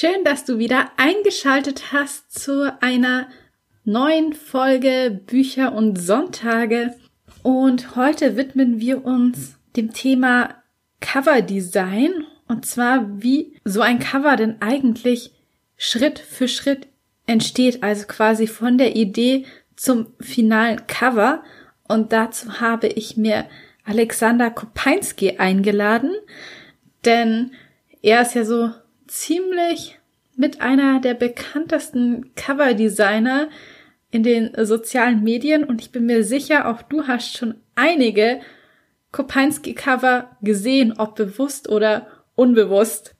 Schön, dass du wieder eingeschaltet hast zu einer neuen Folge Bücher und Sonntage. Und heute widmen wir uns dem Thema Cover Design und zwar wie so ein Cover denn eigentlich Schritt für Schritt entsteht, also quasi von der Idee zum finalen Cover. Und dazu habe ich mir Alexander Kopeinski eingeladen, denn er ist ja so ziemlich mit einer der bekanntesten Coverdesigner in den sozialen Medien. Und ich bin mir sicher, auch du hast schon einige Kopinski-Cover gesehen, ob bewusst oder unbewusst.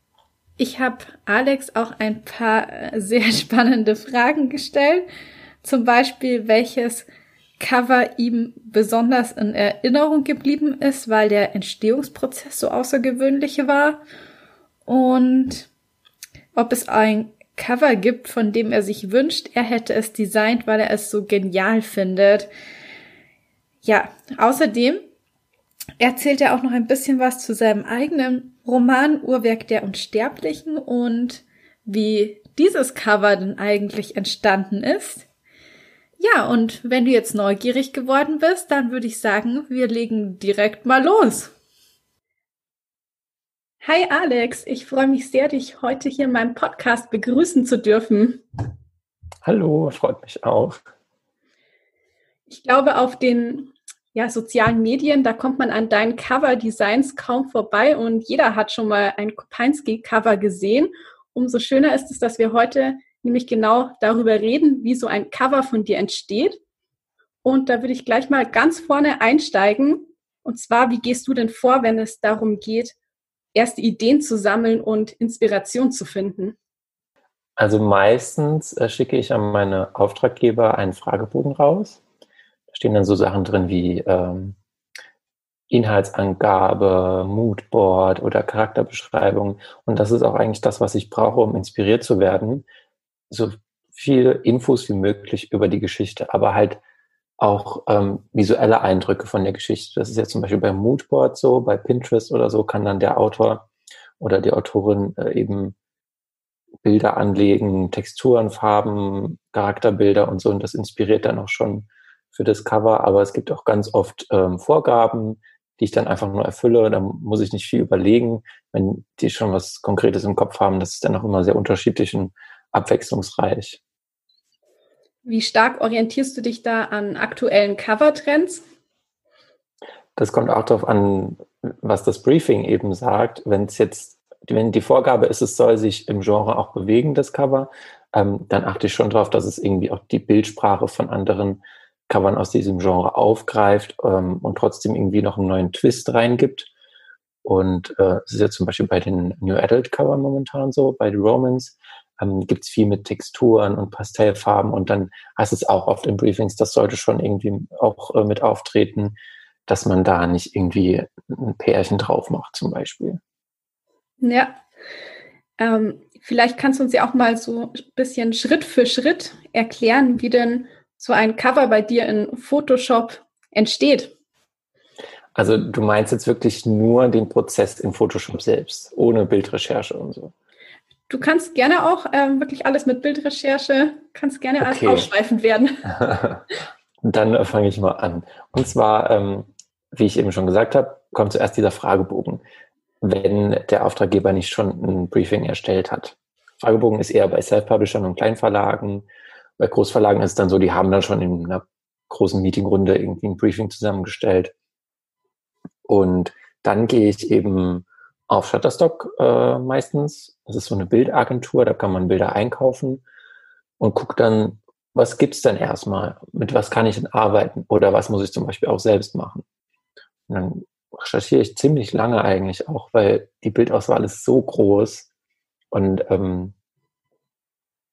Ich habe Alex auch ein paar äh, sehr spannende Fragen gestellt, zum Beispiel welches Cover ihm besonders in Erinnerung geblieben ist, weil der Entstehungsprozess so außergewöhnlich war. Und ob es ein Cover gibt, von dem er sich wünscht, er hätte es designt, weil er es so genial findet. Ja, außerdem erzählt er auch noch ein bisschen was zu seinem eigenen Roman Uhrwerk der Unsterblichen und wie dieses Cover denn eigentlich entstanden ist. Ja, und wenn du jetzt neugierig geworden bist, dann würde ich sagen, wir legen direkt mal los. Hi Alex, ich freue mich sehr, dich heute hier in meinem Podcast begrüßen zu dürfen. Hallo, freut mich auch. Ich glaube, auf den ja, sozialen Medien, da kommt man an deinen Cover-Designs kaum vorbei und jeder hat schon mal ein Kopinski-Cover gesehen. Umso schöner ist es, dass wir heute nämlich genau darüber reden, wie so ein Cover von dir entsteht. Und da würde ich gleich mal ganz vorne einsteigen. Und zwar, wie gehst du denn vor, wenn es darum geht, erste Ideen zu sammeln und Inspiration zu finden? Also meistens äh, schicke ich an meine Auftraggeber einen Fragebogen raus. Da stehen dann so Sachen drin wie ähm, Inhaltsangabe, Moodboard oder Charakterbeschreibung. Und das ist auch eigentlich das, was ich brauche, um inspiriert zu werden. So viele Infos wie möglich über die Geschichte, aber halt auch ähm, visuelle Eindrücke von der Geschichte. Das ist jetzt zum Beispiel bei Moodboard so, bei Pinterest oder so kann dann der Autor oder die Autorin äh, eben Bilder anlegen, Texturen, Farben, Charakterbilder und so. Und das inspiriert dann auch schon für das Cover. Aber es gibt auch ganz oft ähm, Vorgaben, die ich dann einfach nur erfülle. Da muss ich nicht viel überlegen. Wenn die schon was Konkretes im Kopf haben, das ist dann auch immer sehr unterschiedlich und abwechslungsreich. Wie stark orientierst du dich da an aktuellen Covertrends? Das kommt auch darauf an, was das Briefing eben sagt. Wenn es jetzt, wenn die Vorgabe ist, es soll sich im Genre auch bewegen, das Cover, ähm, dann achte ich schon darauf, dass es irgendwie auch die Bildsprache von anderen Covern aus diesem Genre aufgreift ähm, und trotzdem irgendwie noch einen neuen Twist reingibt. Und äh, es ist ja zum Beispiel bei den New Adult Covern momentan so, bei The Romans, ähm, gibt es viel mit Texturen und Pastellfarben und dann heißt es auch oft in Briefings, das sollte schon irgendwie auch äh, mit auftreten, dass man da nicht irgendwie ein Pärchen drauf macht zum Beispiel. Ja, ähm, vielleicht kannst du uns ja auch mal so ein bisschen Schritt für Schritt erklären, wie denn so ein Cover bei dir in Photoshop entsteht. Also du meinst jetzt wirklich nur den Prozess in Photoshop selbst, ohne Bildrecherche und so. Du kannst gerne auch ähm, wirklich alles mit Bildrecherche, kannst gerne okay. alles ausschweifend werden. Dann äh, fange ich mal an. Und zwar, ähm, wie ich eben schon gesagt habe, kommt zuerst dieser Fragebogen, wenn der Auftraggeber nicht schon ein Briefing erstellt hat. Fragebogen ist eher bei Self-Publishern und Kleinverlagen. Bei Großverlagen ist es dann so, die haben dann schon in einer großen Meetingrunde irgendwie ein Briefing zusammengestellt. Und dann gehe ich eben auf Shutterstock äh, meistens. Das ist so eine Bildagentur, da kann man Bilder einkaufen und guckt dann, was gibt's denn erstmal? Mit was kann ich denn arbeiten? Oder was muss ich zum Beispiel auch selbst machen? Und dann recherchiere ich ziemlich lange eigentlich auch, weil die Bildauswahl ist so groß und ähm,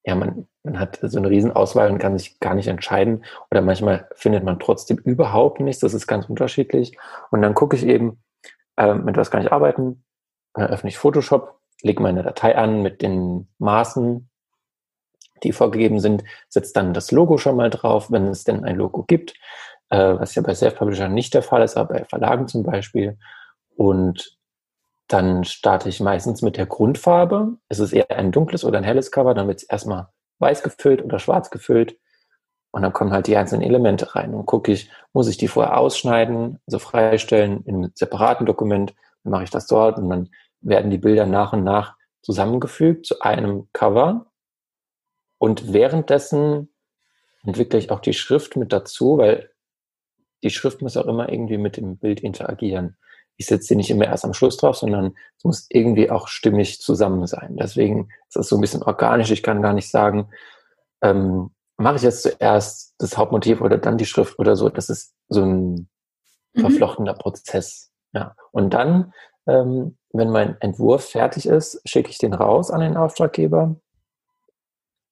ja, man, man hat so eine Riesenauswahl und kann sich gar nicht entscheiden. Oder manchmal findet man trotzdem überhaupt nichts. Das ist ganz unterschiedlich. Und dann gucke ich eben, äh, mit was kann ich arbeiten. Dann öffne ich Photoshop, lege meine Datei an mit den Maßen, die vorgegeben sind, setze dann das Logo schon mal drauf, wenn es denn ein Logo gibt, äh, was ja bei Self-Publishern nicht der Fall ist, aber bei Verlagen zum Beispiel. Und dann starte ich meistens mit der Grundfarbe. Es ist eher ein dunkles oder ein helles Cover, dann wird es erstmal weiß gefüllt oder schwarz gefüllt. Und dann kommen halt die einzelnen Elemente rein. Und gucke ich, muss ich die vorher ausschneiden, also freistellen in einem separaten Dokument, dann mache ich das dort und dann werden die Bilder nach und nach zusammengefügt zu einem Cover. Und währenddessen entwickle ich auch die Schrift mit dazu, weil die Schrift muss auch immer irgendwie mit dem Bild interagieren. Ich setze sie nicht immer erst am Schluss drauf, sondern es muss irgendwie auch stimmig zusammen sein. Deswegen ist das so ein bisschen organisch. Ich kann gar nicht sagen, ähm, mache ich jetzt zuerst das Hauptmotiv oder dann die Schrift oder so. Das ist so ein mhm. verflochtener Prozess. Ja. Und dann, ähm, wenn mein Entwurf fertig ist, schicke ich den raus an den Auftraggeber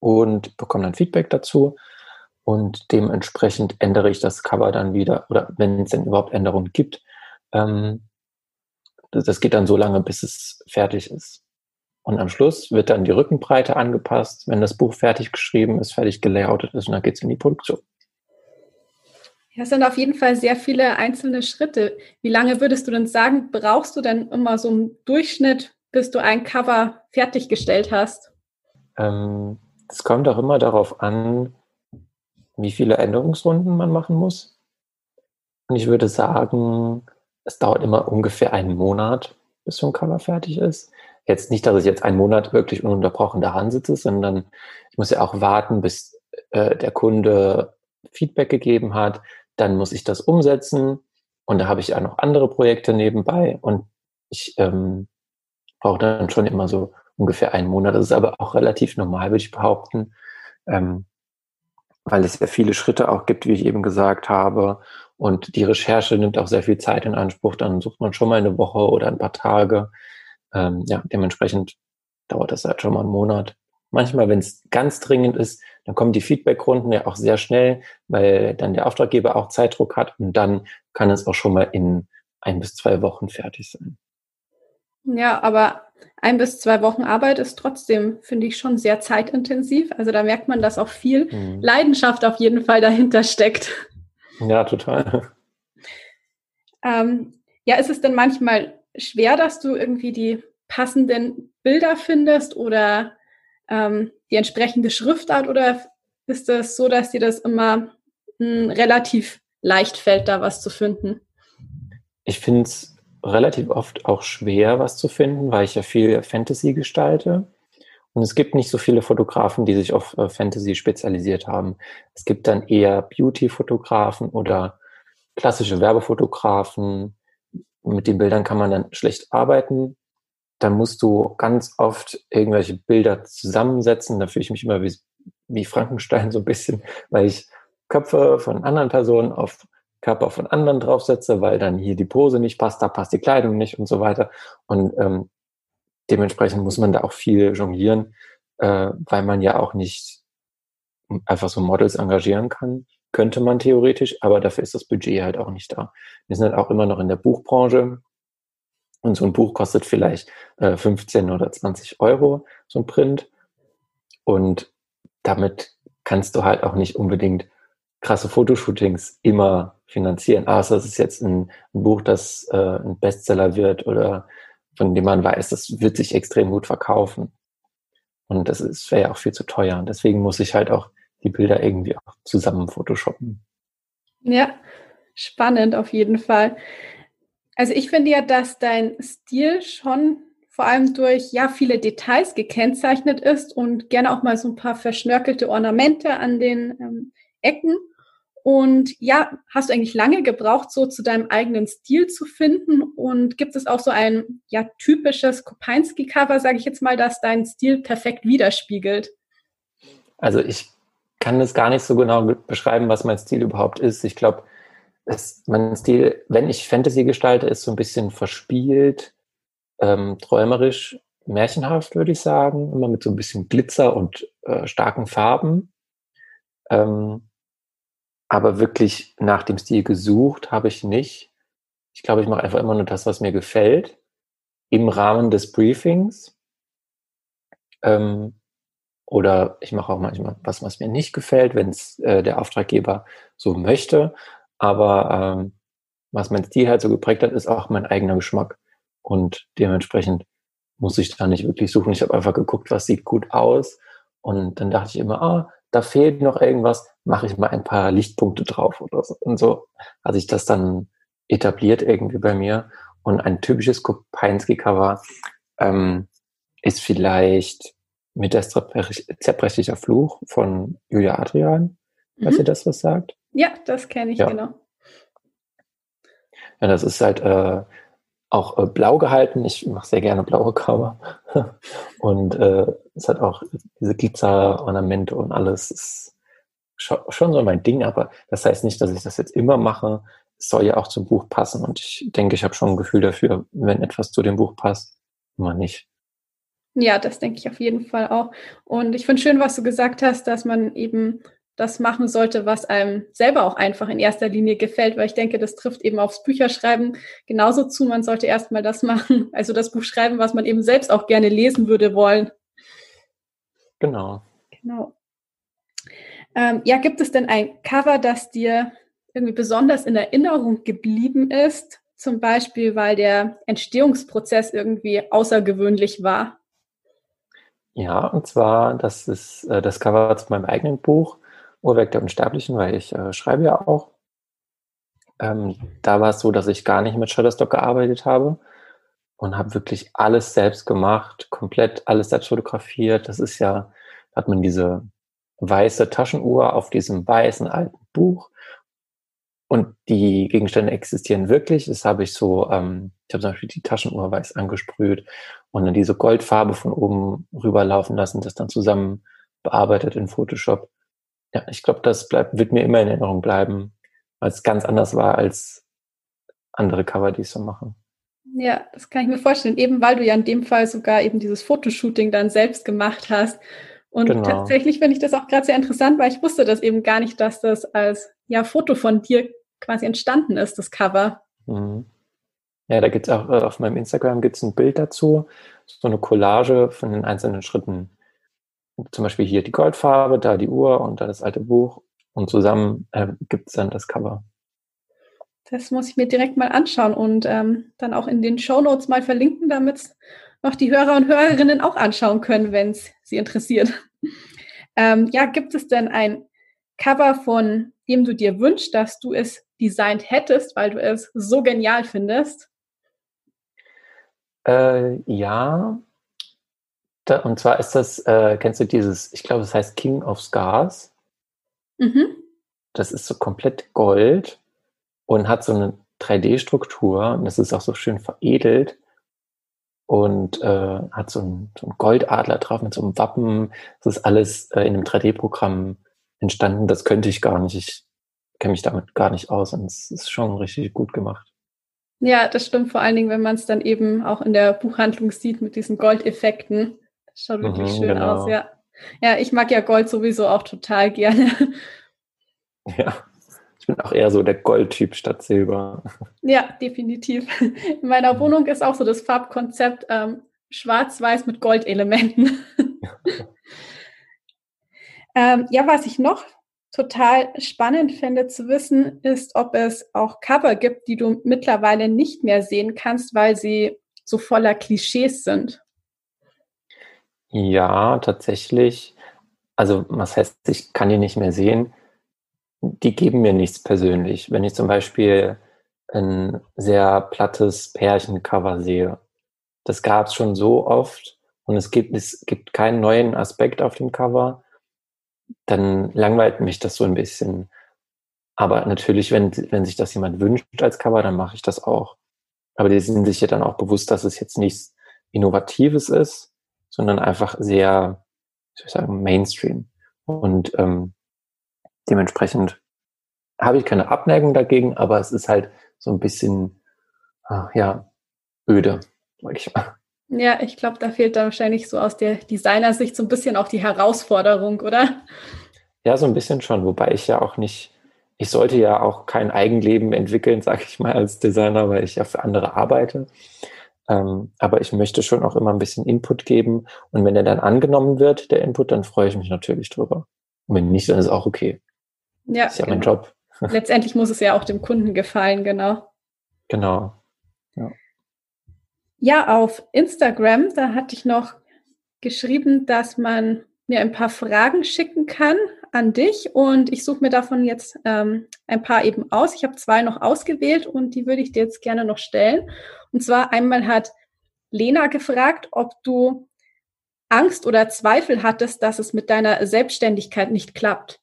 und bekomme dann Feedback dazu. Und dementsprechend ändere ich das Cover dann wieder, oder wenn es denn überhaupt Änderungen gibt. Ähm, das geht dann so lange, bis es fertig ist. Und am Schluss wird dann die Rückenbreite angepasst, wenn das Buch fertig geschrieben ist, fertig gelayoutet ist und dann geht es in die Produktion. Ja, es sind auf jeden Fall sehr viele einzelne Schritte. Wie lange würdest du denn sagen, brauchst du denn immer so im Durchschnitt, bis du ein Cover fertiggestellt hast? Ähm, es ähm, kommt auch immer darauf an, wie viele Änderungsrunden man machen muss. Und ich würde sagen, es dauert immer ungefähr einen Monat, bis so ein Cover fertig ist. Jetzt nicht, dass ich jetzt einen Monat wirklich ununterbrochen daran sitze, sondern ich muss ja auch warten, bis äh, der Kunde Feedback gegeben hat. Dann muss ich das umsetzen. Und da habe ich ja noch andere Projekte nebenbei. Und ich ähm, brauche dann schon immer so ungefähr einen Monat. Das ist aber auch relativ normal, würde ich behaupten. Ähm, weil es ja viele Schritte auch gibt, wie ich eben gesagt habe. Und die Recherche nimmt auch sehr viel Zeit in Anspruch. Dann sucht man schon mal eine Woche oder ein paar Tage. Ähm, ja, dementsprechend dauert das halt schon mal einen Monat. Manchmal, wenn es ganz dringend ist, dann kommen die Feedbackrunden ja auch sehr schnell, weil dann der Auftraggeber auch Zeitdruck hat und dann kann es auch schon mal in ein bis zwei Wochen fertig sein. Ja, aber ein bis zwei Wochen Arbeit ist trotzdem, finde ich, schon sehr zeitintensiv. Also da merkt man, dass auch viel mhm. Leidenschaft auf jeden Fall dahinter steckt. Ja, total. Ähm, ja, ist es denn manchmal schwer, dass du irgendwie die passenden Bilder findest oder ähm, die entsprechende Schriftart oder ist es so, dass dir das immer mh, hm, relativ leicht fällt, da was zu finden? Ich finde es relativ oft auch schwer, was zu finden, weil ich ja viel Fantasy gestalte. Und es gibt nicht so viele Fotografen, die sich auf äh, Fantasy spezialisiert haben. Es gibt dann eher Beauty-Fotografen oder klassische Werbefotografen. Mit den Bildern kann man dann schlecht arbeiten. Dann musst du ganz oft irgendwelche Bilder zusammensetzen. Da fühle ich mich immer wie, wie Frankenstein so ein bisschen, weil ich Köpfe von anderen Personen auf Körper von anderen draufsetze, weil dann hier die Pose nicht passt, da passt die Kleidung nicht und so weiter. Und ähm, dementsprechend muss man da auch viel jonglieren, äh, weil man ja auch nicht einfach so Models engagieren kann. Könnte man theoretisch, aber dafür ist das Budget halt auch nicht da. Wir sind halt auch immer noch in der Buchbranche und so ein Buch kostet vielleicht äh, 15 oder 20 Euro, so ein Print. Und damit kannst du halt auch nicht unbedingt krasse Fotoshootings immer finanzieren. Außer es ist jetzt ein, ein Buch, das äh, ein Bestseller wird oder von dem man weiß, das wird sich extrem gut verkaufen. Und das wäre ja auch viel zu teuer. Und deswegen muss ich halt auch die Bilder irgendwie auch zusammen photoshoppen. Ja, spannend auf jeden Fall. Also ich finde ja, dass dein Stil schon vor allem durch ja viele Details gekennzeichnet ist und gerne auch mal so ein paar verschnörkelte Ornamente an den ähm, Ecken und ja, hast du eigentlich lange gebraucht, so zu deinem eigenen Stil zu finden? Und gibt es auch so ein ja typisches Kopinski-Cover, sage ich jetzt mal, das deinen Stil perfekt widerspiegelt? Also ich kann es gar nicht so genau beschreiben, was mein Stil überhaupt ist. Ich glaube, es, mein Stil, wenn ich Fantasy gestalte, ist so ein bisschen verspielt, ähm, träumerisch, märchenhaft, würde ich sagen. Immer mit so ein bisschen Glitzer und äh, starken Farben. Ähm, aber wirklich nach dem Stil gesucht habe ich nicht. Ich glaube, ich mache einfach immer nur das, was mir gefällt, im Rahmen des Briefings. Ähm, oder ich mache auch manchmal was, was mir nicht gefällt, wenn es äh, der Auftraggeber so möchte. Aber ähm, was mein Stil halt so geprägt hat, ist auch mein eigener Geschmack. Und dementsprechend muss ich da nicht wirklich suchen. Ich habe einfach geguckt, was sieht gut aus. Und dann dachte ich immer, ah, da fehlt noch irgendwas, mache ich mal ein paar Lichtpunkte drauf oder so. Und so hat sich das dann etabliert irgendwie bei mir. Und ein typisches Kopinski-Cover ähm, ist vielleicht mit der zerbrechlicher Fluch von Julia Adrian. Mhm. Weißt ihr das was sagt? Ja, das kenne ich, ja. genau. Ja, das ist halt äh, auch äh, blau gehalten. Ich mache sehr gerne blaue Cover. und äh, es hat auch diese Glitzer-Ornamente und alles. Ist schon so mein Ding, aber das heißt nicht, dass ich das jetzt immer mache. Es soll ja auch zum Buch passen und ich denke, ich habe schon ein Gefühl dafür, wenn etwas zu dem Buch passt, immer nicht. Ja, das denke ich auf jeden Fall auch. Und ich finde schön, was du gesagt hast, dass man eben das machen sollte, was einem selber auch einfach in erster Linie gefällt, weil ich denke, das trifft eben aufs Bücherschreiben genauso zu. Man sollte erstmal das machen, also das Buch schreiben, was man eben selbst auch gerne lesen würde wollen. Genau. Genau. Ähm, ja, gibt es denn ein Cover, das dir irgendwie besonders in Erinnerung geblieben ist? Zum Beispiel, weil der Entstehungsprozess irgendwie außergewöhnlich war? Ja, und zwar, das ist äh, das Cover zu meinem eigenen Buch. Uhrwerk der Unsterblichen, weil ich äh, schreibe ja auch. Ähm, da war es so, dass ich gar nicht mit Shutterstock gearbeitet habe und habe wirklich alles selbst gemacht, komplett alles selbst fotografiert. Das ist ja, hat man diese weiße Taschenuhr auf diesem weißen alten Buch und die Gegenstände existieren wirklich. Das habe ich so, ähm, ich habe zum Beispiel die Taschenuhr weiß angesprüht und dann diese Goldfarbe von oben rüberlaufen lassen, das dann zusammen bearbeitet in Photoshop ja, ich glaube, das bleibt, wird mir immer in Erinnerung bleiben, weil es ganz anders war als andere Cover, die ich so mache. Ja, das kann ich mir vorstellen. Eben weil du ja in dem Fall sogar eben dieses Fotoshooting dann selbst gemacht hast. Und genau. tatsächlich finde ich das auch gerade sehr interessant, weil ich wusste das eben gar nicht, dass das als ja Foto von dir quasi entstanden ist, das Cover. Mhm. Ja, da gibt es auch äh, auf meinem Instagram gibt's ein Bild dazu, so eine Collage von den einzelnen Schritten zum Beispiel hier die Goldfarbe, da die Uhr und da das alte Buch und zusammen äh, gibt es dann das Cover. Das muss ich mir direkt mal anschauen und ähm, dann auch in den Show Notes mal verlinken, damit noch die Hörer und Hörerinnen auch anschauen können, wenn es sie interessiert. Ähm, ja, gibt es denn ein Cover, von dem du dir wünschst, dass du es designt hättest, weil du es so genial findest? Äh, ja, da, und zwar ist das, äh, kennst du dieses, ich glaube, das heißt King of Scars. Mhm. Das ist so komplett Gold und hat so eine 3D-Struktur und das ist auch so schön veredelt und äh, hat so einen, so einen Goldadler drauf mit so einem Wappen. Das ist alles äh, in einem 3D-Programm entstanden. Das könnte ich gar nicht. Ich kenne mich damit gar nicht aus und es ist schon richtig gut gemacht. Ja, das stimmt vor allen Dingen, wenn man es dann eben auch in der Buchhandlung sieht mit diesen Goldeffekten. Schaut wirklich mhm, schön genau. aus, ja. Ja, ich mag ja Gold sowieso auch total gerne. Ja, ich bin auch eher so der Goldtyp statt Silber. Ja, definitiv. In meiner Wohnung ist auch so das Farbkonzept ähm, schwarz-weiß mit Goldelementen. ähm, ja, was ich noch total spannend finde zu wissen, ist, ob es auch Cover gibt, die du mittlerweile nicht mehr sehen kannst, weil sie so voller Klischees sind. Ja, tatsächlich. Also, was heißt, ich kann die nicht mehr sehen? Die geben mir nichts persönlich. Wenn ich zum Beispiel ein sehr plattes Pärchencover sehe, das gab es schon so oft und es gibt, es gibt keinen neuen Aspekt auf dem Cover, dann langweilt mich das so ein bisschen. Aber natürlich, wenn, wenn sich das jemand wünscht als Cover, dann mache ich das auch. Aber die sind sich ja dann auch bewusst, dass es jetzt nichts Innovatives ist, sondern einfach sehr, ich sagen, Mainstream. Und ähm, dementsprechend habe ich keine Abneigung dagegen, aber es ist halt so ein bisschen, ah, ja, öde, sag ich mal. Ja, ich glaube, da fehlt dann wahrscheinlich so aus der Designersicht so ein bisschen auch die Herausforderung, oder? Ja, so ein bisschen schon, wobei ich ja auch nicht, ich sollte ja auch kein Eigenleben entwickeln, sage ich mal, als Designer, weil ich ja für andere arbeite. Ähm, aber ich möchte schon auch immer ein bisschen Input geben. Und wenn der dann angenommen wird, der Input, dann freue ich mich natürlich drüber. Und wenn nicht, dann ist auch okay. Ja, das ist ja genau. mein Job. Letztendlich muss es ja auch dem Kunden gefallen, genau. Genau. Ja. ja, auf Instagram, da hatte ich noch geschrieben, dass man mir ein paar Fragen schicken kann an dich und ich suche mir davon jetzt ähm, ein paar eben aus. Ich habe zwei noch ausgewählt und die würde ich dir jetzt gerne noch stellen. Und zwar einmal hat Lena gefragt, ob du Angst oder Zweifel hattest, dass es mit deiner Selbstständigkeit nicht klappt.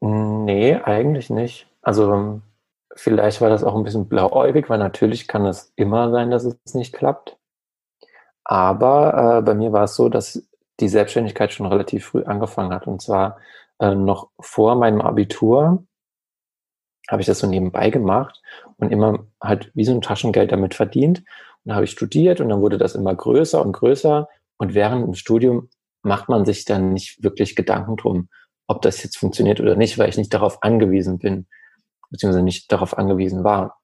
Nee, eigentlich nicht. Also vielleicht war das auch ein bisschen blauäugig, weil natürlich kann es immer sein, dass es nicht klappt. Aber äh, bei mir war es so, dass die Selbstständigkeit schon relativ früh angefangen hat. Und zwar äh, noch vor meinem Abitur habe ich das so nebenbei gemacht und immer halt wie so ein Taschengeld damit verdient. Und habe ich studiert und dann wurde das immer größer und größer. Und während dem Studium macht man sich dann nicht wirklich Gedanken drum, ob das jetzt funktioniert oder nicht, weil ich nicht darauf angewiesen bin, beziehungsweise nicht darauf angewiesen war.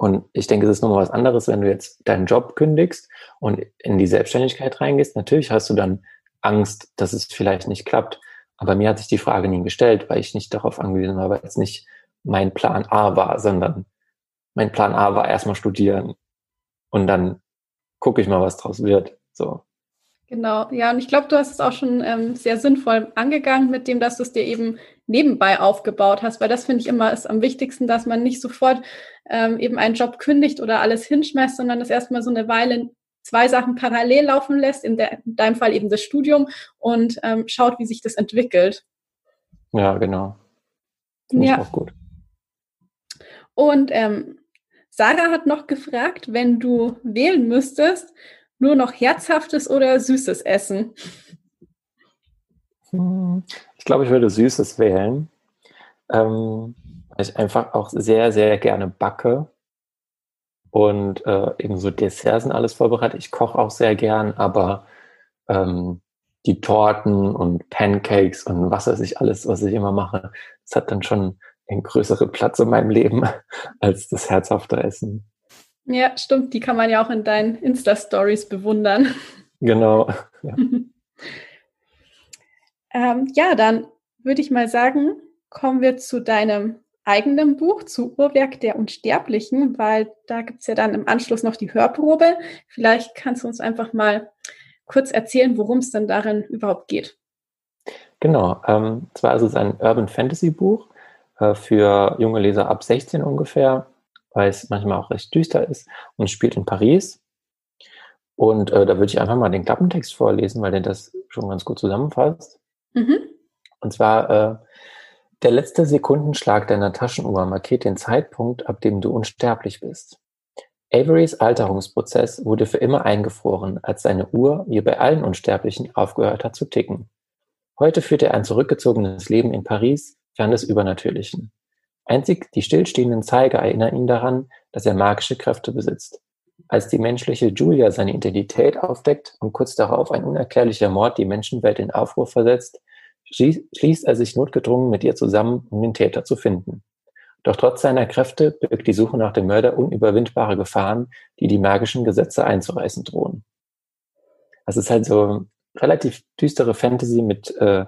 Und ich denke, es ist nochmal was anderes, wenn du jetzt deinen Job kündigst und in die Selbstständigkeit reingehst. Natürlich hast du dann Angst, dass es vielleicht nicht klappt. Aber mir hat sich die Frage nie gestellt, weil ich nicht darauf angewiesen war, weil es nicht mein Plan A war, sondern mein Plan A war erstmal studieren und dann gucke ich mal, was draus wird. So. Genau, ja, und ich glaube, du hast es auch schon ähm, sehr sinnvoll angegangen mit dem, dass du es dir eben nebenbei aufgebaut hast, weil das finde ich immer ist am wichtigsten, dass man nicht sofort ähm, eben einen Job kündigt oder alles hinschmeißt, sondern das erstmal so eine Weile zwei Sachen parallel laufen lässt, in, der, in deinem Fall eben das Studium und ähm, schaut, wie sich das entwickelt. Ja, genau. Finde ja. auch gut. Und ähm, Sarah hat noch gefragt, wenn du wählen müsstest, nur noch herzhaftes oder süßes Essen? Hm, ich glaube, ich würde süßes wählen, ähm, weil ich einfach auch sehr, sehr gerne backe und äh, eben so Desserts und alles vorbereite. Ich koche auch sehr gern, aber ähm, die Torten und Pancakes und was weiß ich alles, was ich immer mache, das hat dann schon einen größeren Platz in meinem Leben als das herzhafte Essen. Ja, stimmt. Die kann man ja auch in deinen Insta-Stories bewundern. Genau. Ja. ähm, ja, dann würde ich mal sagen, kommen wir zu deinem eigenen Buch, zu Uhrwerk der Unsterblichen, weil da gibt es ja dann im Anschluss noch die Hörprobe. Vielleicht kannst du uns einfach mal kurz erzählen, worum es denn darin überhaupt geht. Genau, ähm, zwar ist es ein Urban Fantasy Buch äh, für junge Leser ab 16 ungefähr weil es manchmal auch recht düster ist und spielt in Paris. Und äh, da würde ich einfach mal den Klappentext vorlesen, weil der das schon ganz gut zusammenfasst. Mhm. Und zwar, äh, der letzte Sekundenschlag deiner Taschenuhr markiert den Zeitpunkt, ab dem du unsterblich bist. Averys Alterungsprozess wurde für immer eingefroren, als seine Uhr, wie bei allen Unsterblichen, aufgehört hat zu ticken. Heute führt er ein zurückgezogenes Leben in Paris, fern des Übernatürlichen. Einzig die stillstehenden Zeiger erinnern ihn daran, dass er magische Kräfte besitzt. Als die menschliche Julia seine Identität aufdeckt und kurz darauf ein unerklärlicher Mord die Menschenwelt in Aufruhr versetzt, schließt er sich notgedrungen mit ihr zusammen, um den Täter zu finden. Doch trotz seiner Kräfte birgt die Suche nach dem Mörder unüberwindbare Gefahren, die die magischen Gesetze einzureißen drohen. Das ist halt so relativ düstere Fantasy mit äh,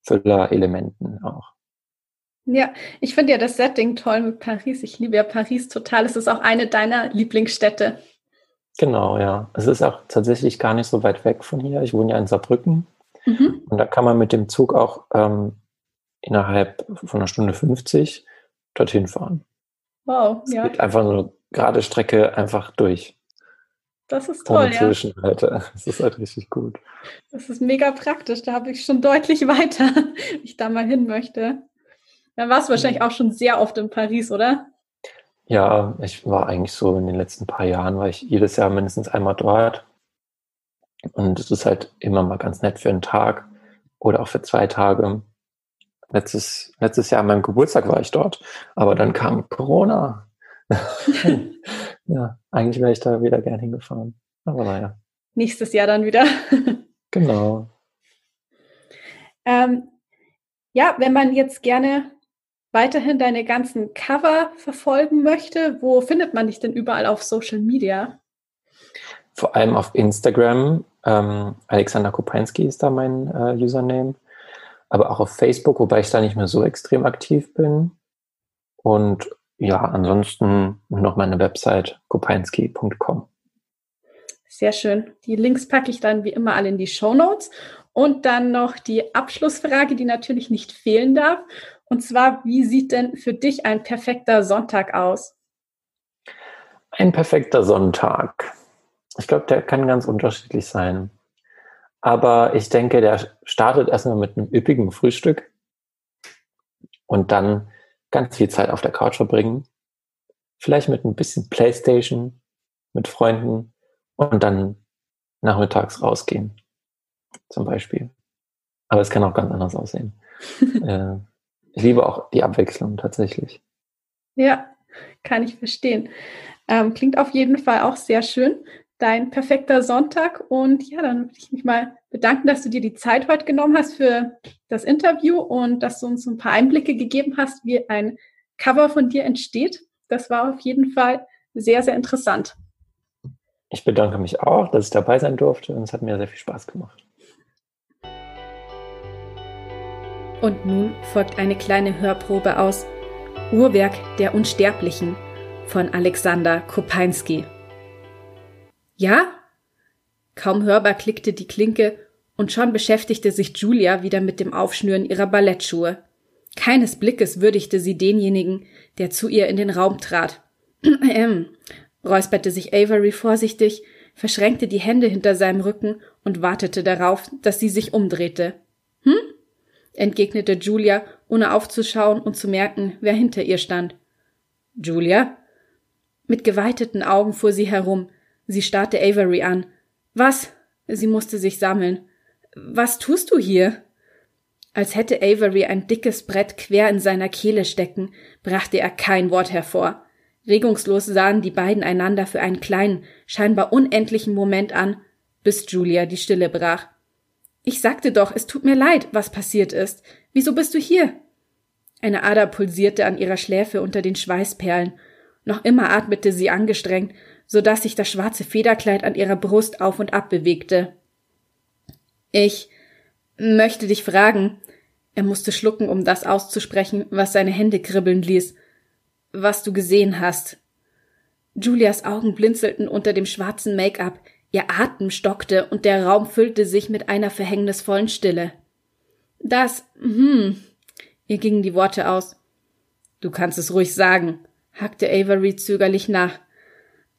Füller-Elementen auch. Ja, ich finde ja das Setting toll mit Paris. Ich liebe ja Paris total. Es ist auch eine deiner Lieblingsstädte. Genau, ja. Es ist auch tatsächlich gar nicht so weit weg von hier. Ich wohne ja in Saarbrücken. Mhm. Und da kann man mit dem Zug auch ähm, innerhalb von einer Stunde 50 dorthin fahren. Wow, es ja. geht einfach so eine gerade Strecke einfach durch. Das ist toll, Ohne ja. Zwischenhalte. Das ist halt richtig gut. Das ist mega praktisch. Da habe ich schon deutlich weiter, wenn ich da mal hin möchte. Dann warst du wahrscheinlich auch schon sehr oft in Paris, oder? Ja, ich war eigentlich so in den letzten paar Jahren, war ich jedes Jahr mindestens einmal dort. Und es ist halt immer mal ganz nett für einen Tag oder auch für zwei Tage. letztes, letztes Jahr an meinem Geburtstag war ich dort, aber dann kam Corona. ja, eigentlich wäre ich da wieder gern hingefahren. Aber naja. Nächstes Jahr dann wieder. genau. Ähm, ja, wenn man jetzt gerne weiterhin deine ganzen Cover verfolgen möchte, wo findet man dich denn überall auf Social Media? Vor allem auf Instagram. Ähm, Alexander Kopinski ist da mein äh, Username. Aber auch auf Facebook, wobei ich da nicht mehr so extrem aktiv bin. Und ja, ansonsten noch meine Website kopinski.com. Sehr schön. Die Links packe ich dann wie immer alle in die Show Notes. Und dann noch die Abschlussfrage, die natürlich nicht fehlen darf. Und zwar, wie sieht denn für dich ein perfekter Sonntag aus? Ein perfekter Sonntag. Ich glaube, der kann ganz unterschiedlich sein. Aber ich denke, der startet erstmal mit einem üppigen Frühstück und dann ganz viel Zeit auf der Couch verbringen. Vielleicht mit ein bisschen Playstation, mit Freunden und dann nachmittags rausgehen. Zum Beispiel. Aber es kann auch ganz anders aussehen. äh, ich liebe auch die Abwechslung tatsächlich. Ja, kann ich verstehen. Ähm, klingt auf jeden Fall auch sehr schön. Dein perfekter Sonntag. Und ja, dann würde ich mich mal bedanken, dass du dir die Zeit heute genommen hast für das Interview und dass du uns ein paar Einblicke gegeben hast, wie ein Cover von dir entsteht. Das war auf jeden Fall sehr, sehr interessant. Ich bedanke mich auch, dass ich dabei sein durfte und es hat mir sehr viel Spaß gemacht. Und nun folgt eine kleine Hörprobe aus Uhrwerk der Unsterblichen von Alexander Kopinski. Ja? Kaum hörbar klickte die Klinke und schon beschäftigte sich Julia wieder mit dem Aufschnüren ihrer Ballettschuhe. Keines Blickes würdigte sie denjenigen, der zu ihr in den Raum trat. räusperte sich Avery vorsichtig, verschränkte die Hände hinter seinem Rücken und wartete darauf, dass sie sich umdrehte. Entgegnete Julia, ohne aufzuschauen und zu merken, wer hinter ihr stand. Julia? Mit geweiteten Augen fuhr sie herum. Sie starrte Avery an. Was? Sie musste sich sammeln. Was tust du hier? Als hätte Avery ein dickes Brett quer in seiner Kehle stecken, brachte er kein Wort hervor. Regungslos sahen die beiden einander für einen kleinen, scheinbar unendlichen Moment an, bis Julia die Stille brach. Ich sagte doch, es tut mir leid, was passiert ist. Wieso bist du hier? Eine Ader pulsierte an ihrer Schläfe unter den Schweißperlen. Noch immer atmete sie angestrengt, so dass sich das schwarze Federkleid an ihrer Brust auf und ab bewegte. Ich möchte dich fragen. Er musste schlucken, um das auszusprechen, was seine Hände kribbeln ließ. Was du gesehen hast. Julias Augen blinzelten unter dem schwarzen Make-up. Ihr Atem stockte und der Raum füllte sich mit einer verhängnisvollen Stille. Das, hm, ihr gingen die Worte aus. Du kannst es ruhig sagen, hackte Avery zögerlich nach.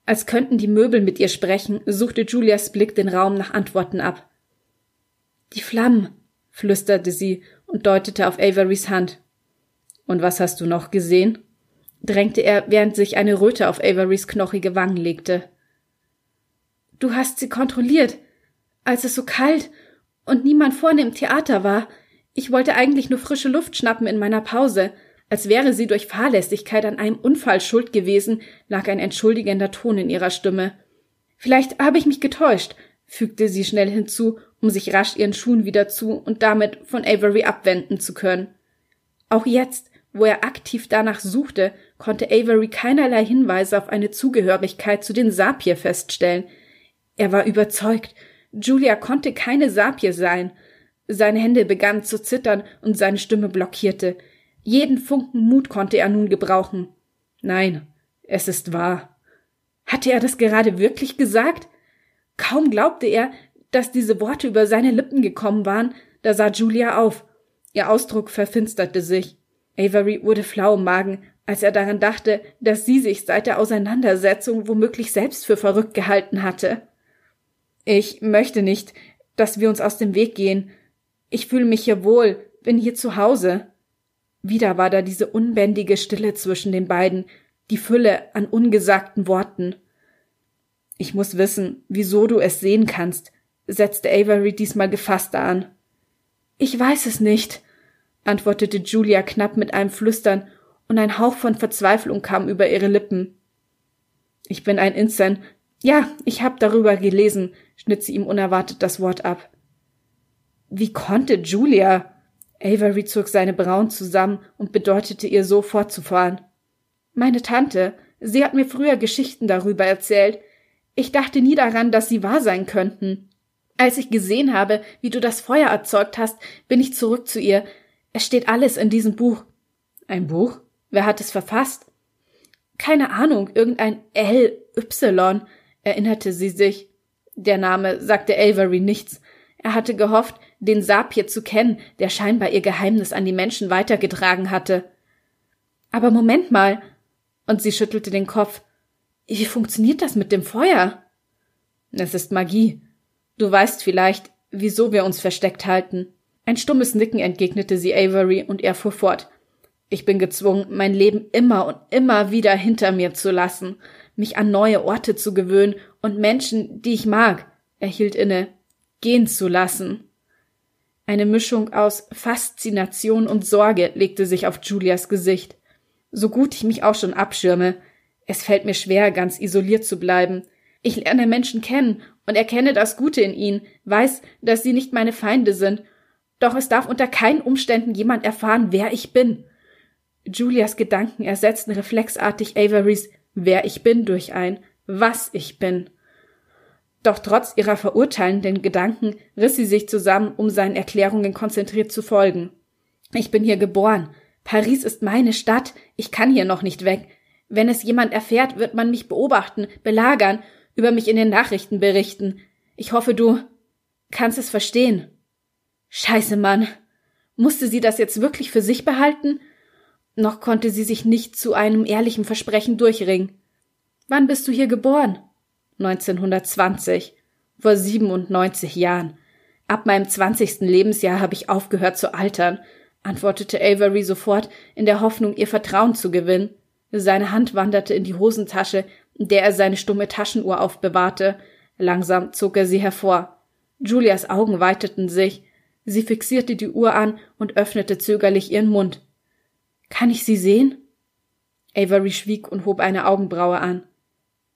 Als könnten die Möbel mit ihr sprechen, suchte Julias Blick den Raum nach Antworten ab. Die Flammen, flüsterte sie und deutete auf Averys Hand. Und was hast du noch gesehen? drängte er, während sich eine Röte auf Averys knochige Wangen legte. Du hast sie kontrolliert, als es so kalt und niemand vorne im Theater war. Ich wollte eigentlich nur frische Luft schnappen in meiner Pause. Als wäre sie durch Fahrlässigkeit an einem Unfall schuld gewesen, lag ein entschuldigender Ton in ihrer Stimme. Vielleicht habe ich mich getäuscht, fügte sie schnell hinzu, um sich rasch ihren Schuhen wieder zu und damit von Avery abwenden zu können. Auch jetzt, wo er aktiv danach suchte, konnte Avery keinerlei Hinweise auf eine Zugehörigkeit zu den Sapir feststellen, er war überzeugt, Julia konnte keine Sapie sein. Seine Hände begannen zu zittern und seine Stimme blockierte. Jeden Funken Mut konnte er nun gebrauchen. Nein, es ist wahr. Hatte er das gerade wirklich gesagt? Kaum glaubte er, dass diese Worte über seine Lippen gekommen waren, da sah Julia auf. Ihr Ausdruck verfinsterte sich. Avery wurde flau im Magen, als er daran dachte, dass sie sich seit der Auseinandersetzung womöglich selbst für verrückt gehalten hatte. Ich möchte nicht, dass wir uns aus dem Weg gehen. Ich fühle mich hier wohl, bin hier zu Hause. Wieder war da diese unbändige Stille zwischen den beiden, die Fülle an ungesagten Worten. Ich muss wissen, wieso du es sehen kannst, setzte Avery diesmal gefasster an. Ich weiß es nicht, antwortete Julia knapp mit einem Flüstern, und ein Hauch von Verzweiflung kam über ihre Lippen. Ich bin ein Insan. Ja, ich hab darüber gelesen, schnitt sie ihm unerwartet das Wort ab. Wie konnte Julia? Avery zog seine Brauen zusammen und bedeutete ihr so fortzufahren. Meine Tante, sie hat mir früher Geschichten darüber erzählt. Ich dachte nie daran, dass sie wahr sein könnten. Als ich gesehen habe, wie du das Feuer erzeugt hast, bin ich zurück zu ihr. Es steht alles in diesem Buch. Ein Buch? Wer hat es verfasst? Keine Ahnung, irgendein L. Y, erinnerte sie sich. Der Name sagte Avery nichts. Er hatte gehofft, den Sapir zu kennen, der scheinbar ihr Geheimnis an die Menschen weitergetragen hatte. Aber Moment mal. Und sie schüttelte den Kopf. Wie funktioniert das mit dem Feuer? Es ist Magie. Du weißt vielleicht, wieso wir uns versteckt halten. Ein stummes Nicken entgegnete sie Avery und er fuhr fort. Ich bin gezwungen, mein Leben immer und immer wieder hinter mir zu lassen, mich an neue Orte zu gewöhnen und Menschen, die ich mag, er hielt inne, gehen zu lassen. Eine Mischung aus Faszination und Sorge legte sich auf Julias Gesicht. So gut ich mich auch schon abschirme, es fällt mir schwer, ganz isoliert zu bleiben. Ich lerne Menschen kennen und erkenne das Gute in ihnen, weiß, dass sie nicht meine Feinde sind, doch es darf unter keinen Umständen jemand erfahren, wer ich bin. Julias Gedanken ersetzten reflexartig Averys wer ich bin durch ein was ich bin. Doch trotz ihrer verurteilenden Gedanken riss sie sich zusammen, um seinen Erklärungen konzentriert zu folgen. Ich bin hier geboren. Paris ist meine Stadt. Ich kann hier noch nicht weg. Wenn es jemand erfährt, wird man mich beobachten, belagern, über mich in den Nachrichten berichten. Ich hoffe, du kannst es verstehen. Scheiße, Mann. Musste sie das jetzt wirklich für sich behalten? Noch konnte sie sich nicht zu einem ehrlichen Versprechen durchringen. Wann bist du hier geboren? 1920. Vor 97 Jahren. Ab meinem 20. Lebensjahr habe ich aufgehört zu altern, antwortete Avery sofort, in der Hoffnung, ihr Vertrauen zu gewinnen. Seine Hand wanderte in die Hosentasche, in der er seine stumme Taschenuhr aufbewahrte. Langsam zog er sie hervor. Julias Augen weiteten sich. Sie fixierte die Uhr an und öffnete zögerlich ihren Mund. Kann ich sie sehen? Avery schwieg und hob eine Augenbraue an.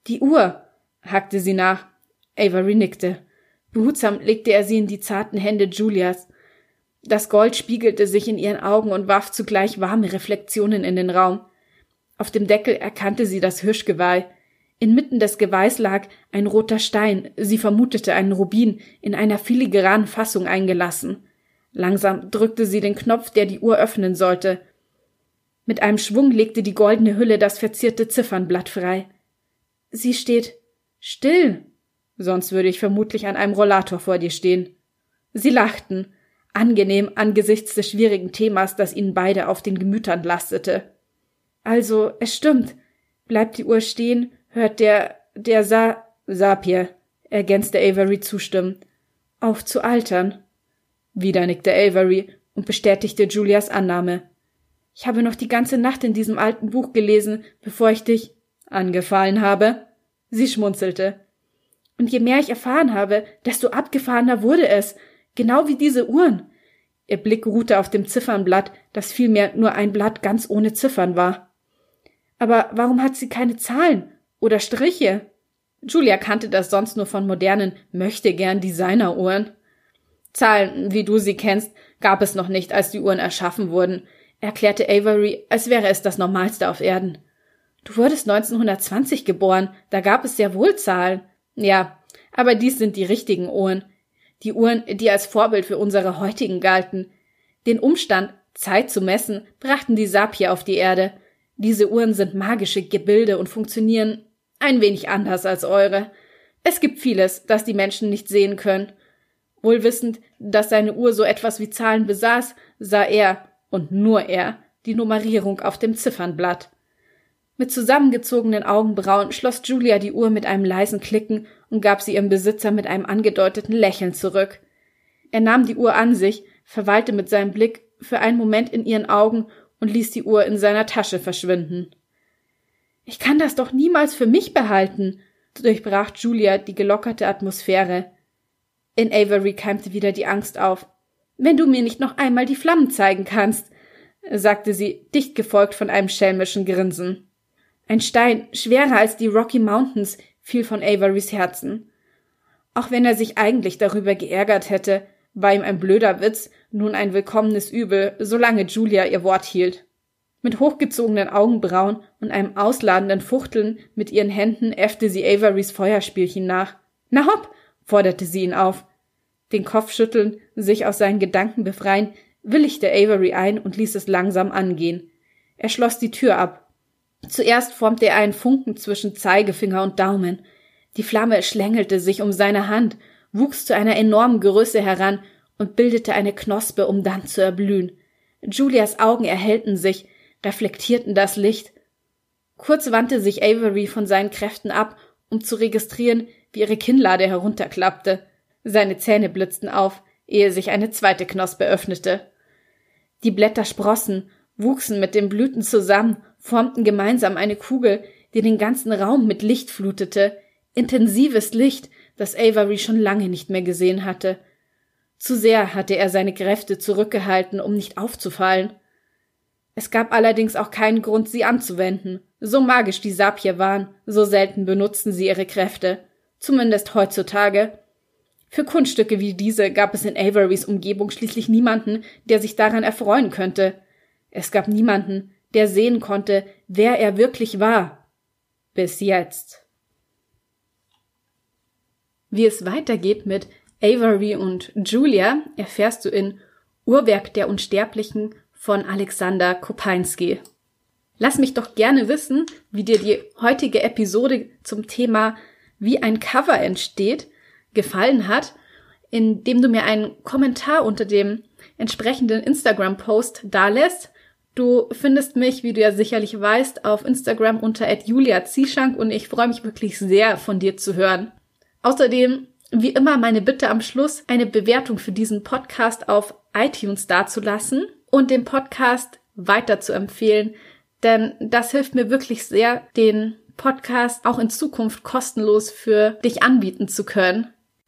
Die Uhr, hackte sie nach. Avery nickte. Behutsam legte er sie in die zarten Hände Julias. Das Gold spiegelte sich in ihren Augen und warf zugleich warme Reflexionen in den Raum. Auf dem Deckel erkannte sie das Hirschgeweih. Inmitten des Geweihs lag ein roter Stein, sie vermutete einen Rubin, in einer filigranen Fassung eingelassen. Langsam drückte sie den Knopf, der die Uhr öffnen sollte. Mit einem Schwung legte die goldene Hülle das verzierte Ziffernblatt frei. Sie steht still. Sonst würde ich vermutlich an einem Rollator vor dir stehen. Sie lachten, angenehm angesichts des schwierigen Themas, das ihnen beide auf den Gemütern lastete. Also, es stimmt. Bleibt die Uhr stehen, hört der, der Sa, Sapir, ergänzte Avery zustimmend, auf zu altern. Wieder nickte Avery und bestätigte Julias Annahme. Ich habe noch die ganze Nacht in diesem alten Buch gelesen, bevor ich dich angefallen habe. Sie schmunzelte. Und je mehr ich erfahren habe, desto abgefahrener wurde es, genau wie diese Uhren. Ihr Blick ruhte auf dem Ziffernblatt, das vielmehr nur ein Blatt ganz ohne Ziffern war. Aber warum hat sie keine Zahlen oder Striche? Julia kannte das sonst nur von modernen, möchte gern Designeruhren. Zahlen, wie du sie kennst, gab es noch nicht, als die Uhren erschaffen wurden erklärte Avery, als wäre es das Normalste auf Erden. Du wurdest 1920 geboren, da gab es sehr wohl Zahlen. Ja, aber dies sind die richtigen Uhren. Die Uhren, die als Vorbild für unsere heutigen galten. Den Umstand, Zeit zu messen, brachten die Sapier auf die Erde. Diese Uhren sind magische Gebilde und funktionieren ein wenig anders als eure. Es gibt vieles, das die Menschen nicht sehen können. Wohl wissend, dass seine Uhr so etwas wie Zahlen besaß, sah er, und nur er, die Nummerierung auf dem Ziffernblatt. Mit zusammengezogenen Augenbrauen schloss Julia die Uhr mit einem leisen Klicken und gab sie ihrem Besitzer mit einem angedeuteten Lächeln zurück. Er nahm die Uhr an sich, verweilte mit seinem Blick für einen Moment in ihren Augen und ließ die Uhr in seiner Tasche verschwinden. Ich kann das doch niemals für mich behalten, durchbrach Julia die gelockerte Atmosphäre. In Avery keimte wieder die Angst auf. Wenn du mir nicht noch einmal die Flammen zeigen kannst, sagte sie, dicht gefolgt von einem schelmischen Grinsen. Ein Stein, schwerer als die Rocky Mountains, fiel von Averys Herzen. Auch wenn er sich eigentlich darüber geärgert hätte, war ihm ein blöder Witz nun ein willkommenes Übel, solange Julia ihr Wort hielt. Mit hochgezogenen Augenbrauen und einem ausladenden Fuchteln mit ihren Händen äffte sie Averys Feuerspielchen nach. Na hopp, forderte sie ihn auf. Den Kopf schütteln, sich aus seinen Gedanken befreien, willigte Avery ein und ließ es langsam angehen. Er schloss die Tür ab. Zuerst formte er einen Funken zwischen Zeigefinger und Daumen. Die Flamme schlängelte sich um seine Hand, wuchs zu einer enormen Größe heran und bildete eine Knospe, um dann zu erblühen. Julias Augen erhellten sich, reflektierten das Licht. Kurz wandte sich Avery von seinen Kräften ab, um zu registrieren, wie ihre Kinnlade herunterklappte. Seine Zähne blitzten auf, ehe sich eine zweite Knospe öffnete. Die Blätter sprossen, wuchsen mit den Blüten zusammen, formten gemeinsam eine Kugel, die den ganzen Raum mit Licht flutete, intensives Licht, das Avery schon lange nicht mehr gesehen hatte. Zu sehr hatte er seine Kräfte zurückgehalten, um nicht aufzufallen. Es gab allerdings auch keinen Grund, sie anzuwenden. So magisch die Sapier waren, so selten benutzten sie ihre Kräfte. Zumindest heutzutage. Für Kunststücke wie diese gab es in Averys Umgebung schließlich niemanden, der sich daran erfreuen könnte. Es gab niemanden, der sehen konnte, wer er wirklich war. Bis jetzt. Wie es weitergeht mit Avery und Julia erfährst du in Uhrwerk der Unsterblichen von Alexander Kopinski. Lass mich doch gerne wissen, wie dir die heutige Episode zum Thema wie ein Cover entsteht gefallen hat, indem du mir einen Kommentar unter dem entsprechenden Instagram-Post dalässt. Du findest mich, wie du ja sicherlich weißt, auf Instagram unter Julia Zieschank und ich freue mich wirklich sehr, von dir zu hören. Außerdem wie immer meine Bitte am Schluss, eine Bewertung für diesen Podcast auf iTunes dazulassen und den Podcast weiter zu empfehlen, denn das hilft mir wirklich sehr, den Podcast auch in Zukunft kostenlos für dich anbieten zu können.